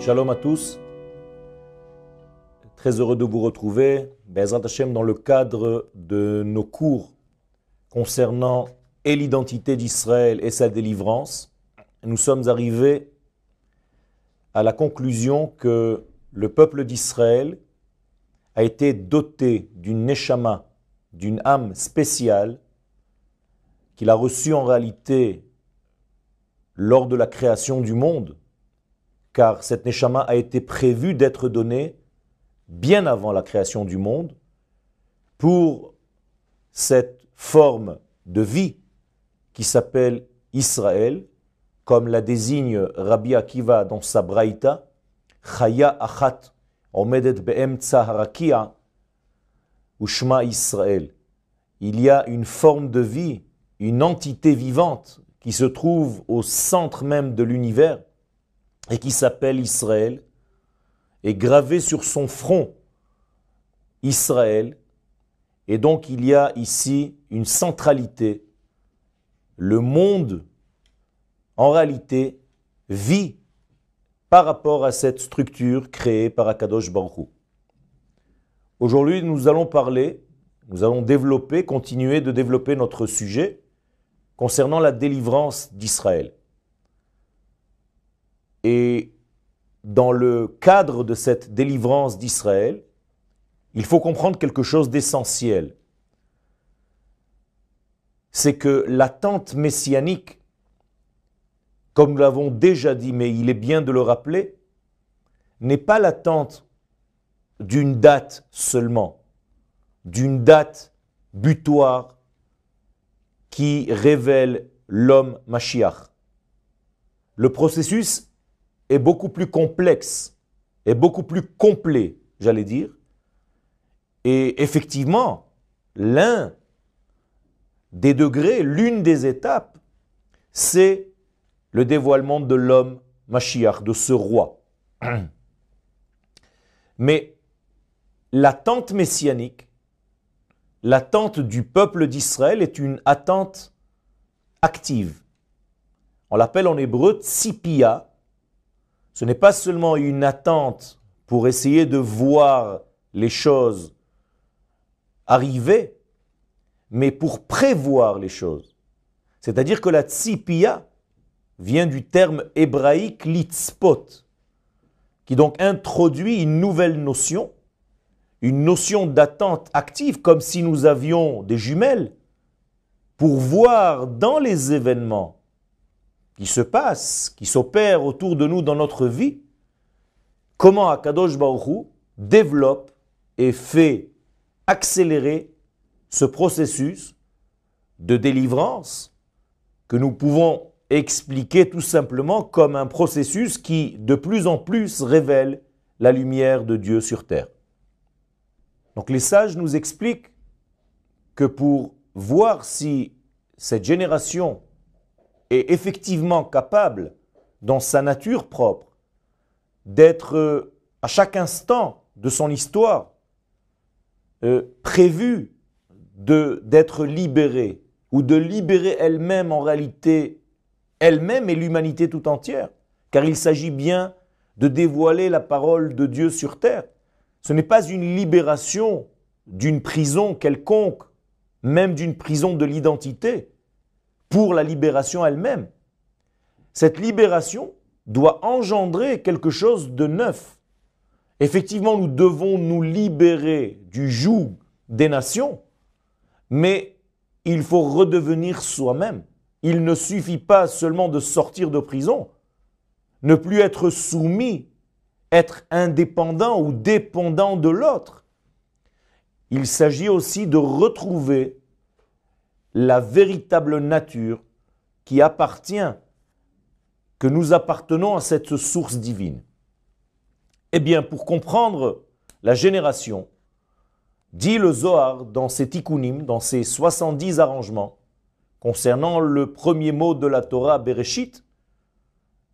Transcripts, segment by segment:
Shalom à tous. Très heureux de vous retrouver, Bezrat Hashem, dans le cadre de nos cours concernant et l'identité d'Israël et sa délivrance. Nous sommes arrivés à la conclusion que le peuple d'Israël a été doté d'une neshama, d'une âme spéciale, qu'il a reçue en réalité lors de la création du monde, car cette neshama a été prévue d'être donnée bien avant la création du monde pour cette forme de vie qui s'appelle Israël, comme la désigne Rabbi Akiva dans sa Braïta, Chaya Achat Omedet Be'emtsa Harakia Ushma Israël. Il y a une forme de vie, une entité vivante qui se trouve au centre même de l'univers et qui s'appelle Israël, et gravé sur son front Israël, et donc il y a ici une centralité. Le monde, en réalité, vit par rapport à cette structure créée par Akadosh Baruch Aujourd'hui, nous allons parler, nous allons développer, continuer de développer notre sujet concernant la délivrance d'Israël. Et dans le cadre de cette délivrance d'Israël, il faut comprendre quelque chose d'essentiel. C'est que l'attente messianique, comme nous l'avons déjà dit, mais il est bien de le rappeler, n'est pas l'attente d'une date seulement, d'une date butoir qui révèle l'homme Mashiach. Le processus est beaucoup plus complexe, est beaucoup plus complet, j'allais dire. Et effectivement, l'un des degrés, l'une des étapes, c'est le dévoilement de l'homme Mashiach, de ce roi. Mais l'attente messianique, l'attente du peuple d'Israël est une attente active. On l'appelle en hébreu tzipia, ce n'est pas seulement une attente pour essayer de voir les choses arriver, mais pour prévoir les choses. C'est-à-dire que la tzipia vient du terme hébraïque litzpot, qui donc introduit une nouvelle notion, une notion d'attente active, comme si nous avions des jumelles, pour voir dans les événements qui se passe, qui s'opère autour de nous dans notre vie, comment Akadosh Baruch développe et fait accélérer ce processus de délivrance que nous pouvons expliquer tout simplement comme un processus qui de plus en plus révèle la lumière de Dieu sur terre. Donc les sages nous expliquent que pour voir si cette génération est effectivement capable, dans sa nature propre, d'être euh, à chaque instant de son histoire euh, prévu d'être libérée ou de libérer elle-même en réalité elle-même et l'humanité tout entière, car il s'agit bien de dévoiler la parole de Dieu sur terre. Ce n'est pas une libération d'une prison quelconque, même d'une prison de l'identité, pour la libération elle-même. Cette libération doit engendrer quelque chose de neuf. Effectivement, nous devons nous libérer du joug des nations, mais il faut redevenir soi-même. Il ne suffit pas seulement de sortir de prison, ne plus être soumis, être indépendant ou dépendant de l'autre. Il s'agit aussi de retrouver la véritable nature qui appartient, que nous appartenons à cette source divine. Eh bien, pour comprendre la génération, dit le Zohar dans ses tikkunim, dans ses 70 arrangements, concernant le premier mot de la Torah, Bereshit,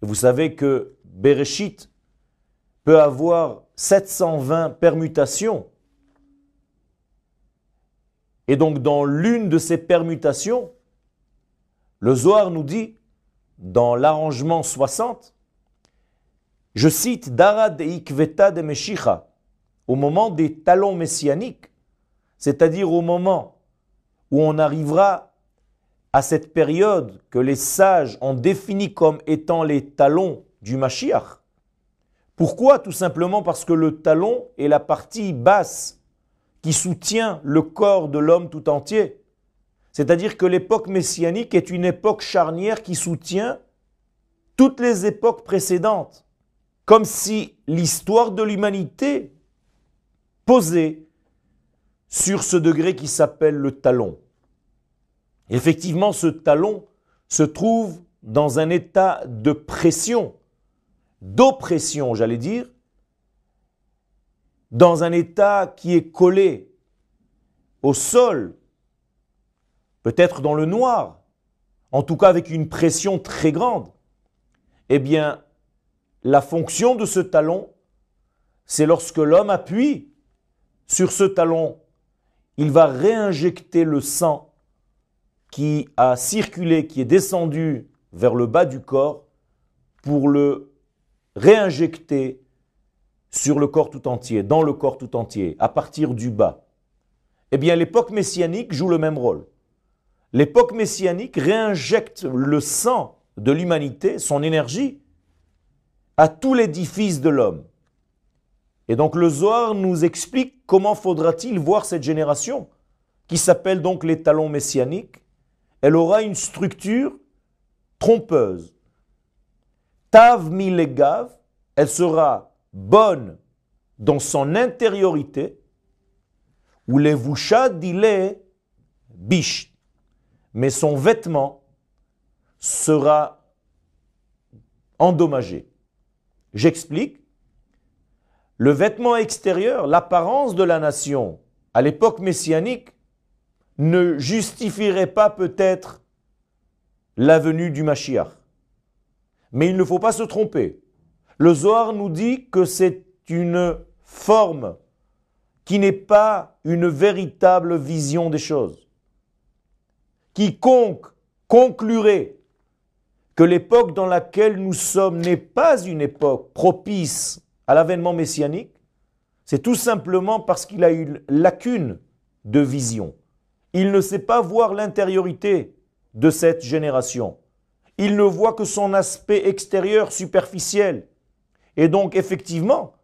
vous savez que Bereshit peut avoir 720 permutations et donc dans l'une de ces permutations, le Zohar nous dit, dans l'arrangement 60, Je cite Dara de Ikveta de Meshicha, au moment des talons messianiques, c'est-à-dire au moment où on arrivera à cette période que les sages ont défini comme étant les talons du Mashiach. Pourquoi? Tout simplement parce que le talon est la partie basse qui soutient le corps de l'homme tout entier. C'est-à-dire que l'époque messianique est une époque charnière qui soutient toutes les époques précédentes, comme si l'histoire de l'humanité posait sur ce degré qui s'appelle le talon. Effectivement, ce talon se trouve dans un état de pression, d'oppression, j'allais dire, dans un état qui est collé au sol, peut-être dans le noir, en tout cas avec une pression très grande, eh bien, la fonction de ce talon, c'est lorsque l'homme appuie sur ce talon, il va réinjecter le sang qui a circulé, qui est descendu vers le bas du corps, pour le réinjecter sur le corps tout entier, dans le corps tout entier, à partir du bas. Eh bien, l'époque messianique joue le même rôle l'époque messianique réinjecte le sang de l'humanité, son énergie, à tout l'édifice de l'homme. Et donc le Zohar nous explique comment faudra-t-il voir cette génération, qui s'appelle donc les talons messianiques. Elle aura une structure trompeuse. Tav milegav, elle sera bonne dans son intériorité, ou les voucha dile bish, mais son vêtement sera endommagé. J'explique. Le vêtement extérieur, l'apparence de la nation à l'époque messianique ne justifierait pas peut-être la venue du Mashiach. Mais il ne faut pas se tromper. Le Zohar nous dit que c'est une forme qui n'est pas une véritable vision des choses quiconque conclurait que l'époque dans laquelle nous sommes n'est pas une époque propice à l'avènement messianique, c'est tout simplement parce qu'il a une lacune de vision. Il ne sait pas voir l'intériorité de cette génération. Il ne voit que son aspect extérieur superficiel. Et donc, effectivement,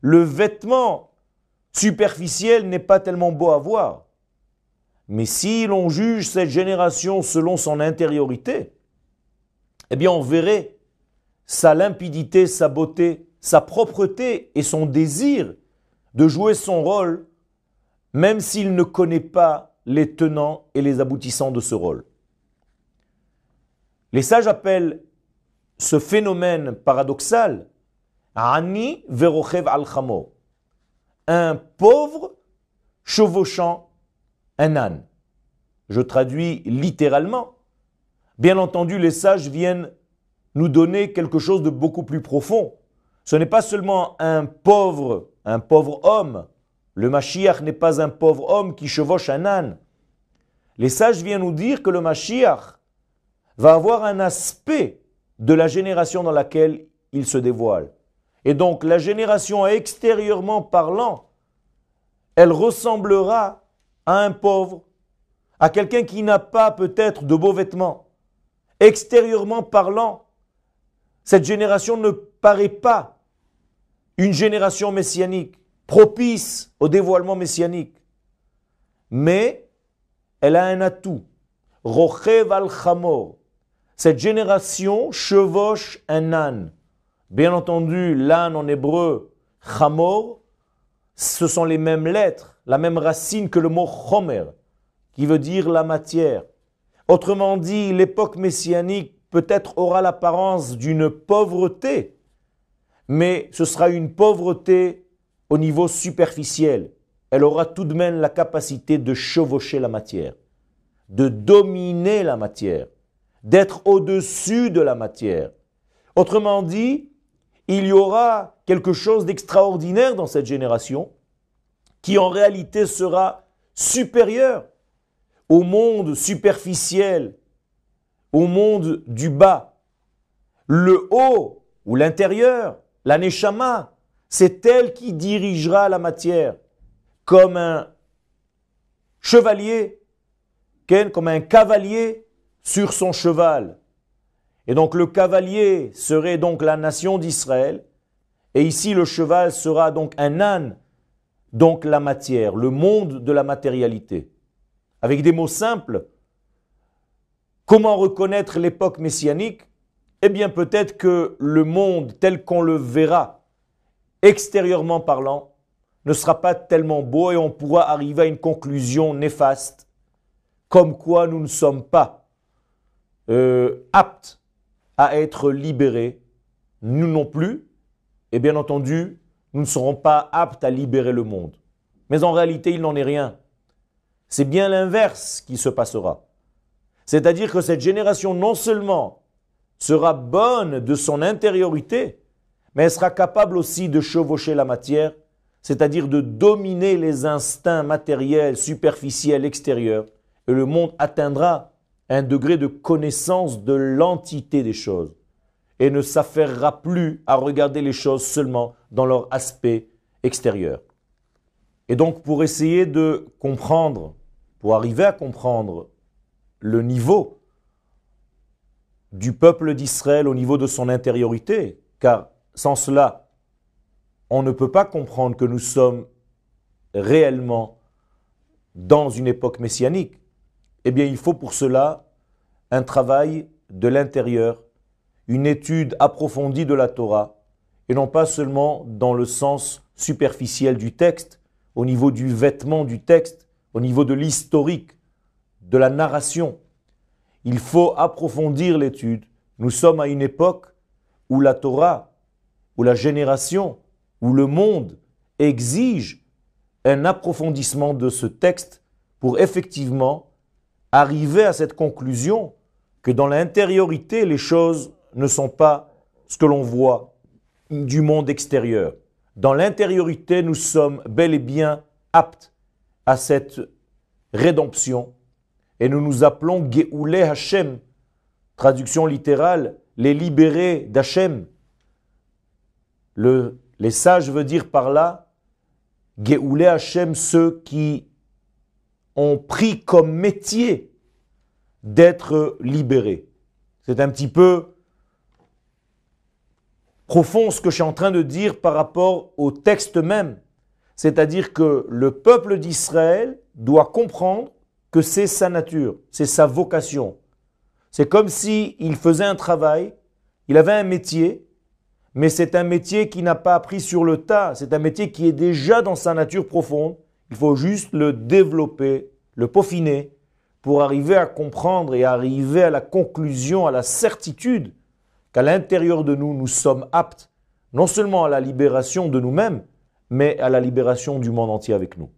le vêtement superficiel n'est pas tellement beau à voir. Mais si l'on juge cette génération selon son intériorité, eh bien on verrait sa limpidité, sa beauté, sa propreté et son désir de jouer son rôle, même s'il ne connaît pas les tenants et les aboutissants de ce rôle. Les sages appellent ce phénomène paradoxal Ani verochev al un pauvre chevauchant un âne. Je traduis littéralement. Bien entendu, les sages viennent nous donner quelque chose de beaucoup plus profond. Ce n'est pas seulement un pauvre, un pauvre homme. Le Mashiach n'est pas un pauvre homme qui chevauche un âne. Les sages viennent nous dire que le Mashiach va avoir un aspect de la génération dans laquelle il se dévoile. Et donc la génération extérieurement parlant, elle ressemblera à un pauvre, à quelqu'un qui n'a pas peut-être de beaux vêtements. Extérieurement parlant, cette génération ne paraît pas une génération messianique, propice au dévoilement messianique. Mais elle a un atout. Rochev al. Cette génération chevauche un âne. Bien entendu, l'âne en hébreu, chamor, ce sont les mêmes lettres la même racine que le mot chomer, qui veut dire la matière. Autrement dit, l'époque messianique peut-être aura l'apparence d'une pauvreté, mais ce sera une pauvreté au niveau superficiel. Elle aura tout de même la capacité de chevaucher la matière, de dominer la matière, d'être au-dessus de la matière. Autrement dit, il y aura quelque chose d'extraordinaire dans cette génération qui en réalité sera supérieur au monde superficiel, au monde du bas. Le haut ou l'intérieur la neshama, c'est elle qui dirigera la matière, comme un chevalier, comme un cavalier sur son cheval. Et donc le cavalier serait donc la nation d'Israël, et ici le cheval sera donc un âne, donc la matière, le monde de la matérialité. Avec des mots simples, comment reconnaître l'époque messianique? Eh bien peut-être que le monde tel qu'on le verra, extérieurement parlant, ne sera pas tellement beau et on pourra arriver à une conclusion néfaste, comme quoi nous ne sommes pas euh, aptes à être libérés, nous non plus, et bien entendu, nous ne serons pas aptes à libérer le monde. Mais en réalité, il n'en est rien. C'est bien l'inverse qui se passera. C'est-à-dire que cette génération non seulement sera bonne de son intériorité, mais elle sera capable aussi de chevaucher la matière, c'est-à-dire de dominer les instincts matériels, superficiels, extérieurs, et le monde atteindra un degré de connaissance de l'entité des choses et ne s'affairera plus à regarder les choses seulement dans leur aspect extérieur. Et donc pour essayer de comprendre, pour arriver à comprendre le niveau du peuple d'Israël au niveau de son intériorité, car sans cela, on ne peut pas comprendre que nous sommes réellement dans une époque messianique. Eh bien, il faut pour cela un travail de l'intérieur, une étude approfondie de la Torah, et non pas seulement dans le sens superficiel du texte, au niveau du vêtement du texte, au niveau de l'historique, de la narration. Il faut approfondir l'étude. Nous sommes à une époque où la Torah, où la génération, où le monde exige un approfondissement de ce texte pour effectivement arriver à cette conclusion que dans l'intériorité, les choses ne sont pas ce que l'on voit du monde extérieur. Dans l'intériorité, nous sommes bel et bien aptes à cette rédemption et nous nous appelons Geoulé Hashem, traduction littérale, les libérés d'Hachem. Le, les sages veulent dire par là, Geoulé Hashem, ceux qui ont pris comme métier d'être libérés. C'est un petit peu profond ce que je suis en train de dire par rapport au texte même. C'est-à-dire que le peuple d'Israël doit comprendre que c'est sa nature, c'est sa vocation. C'est comme si il faisait un travail, il avait un métier, mais c'est un métier qui n'a pas appris sur le tas, c'est un métier qui est déjà dans sa nature profonde. Il faut juste le développer, le peaufiner, pour arriver à comprendre et arriver à la conclusion, à la certitude qu'à l'intérieur de nous, nous sommes aptes non seulement à la libération de nous-mêmes, mais à la libération du monde entier avec nous.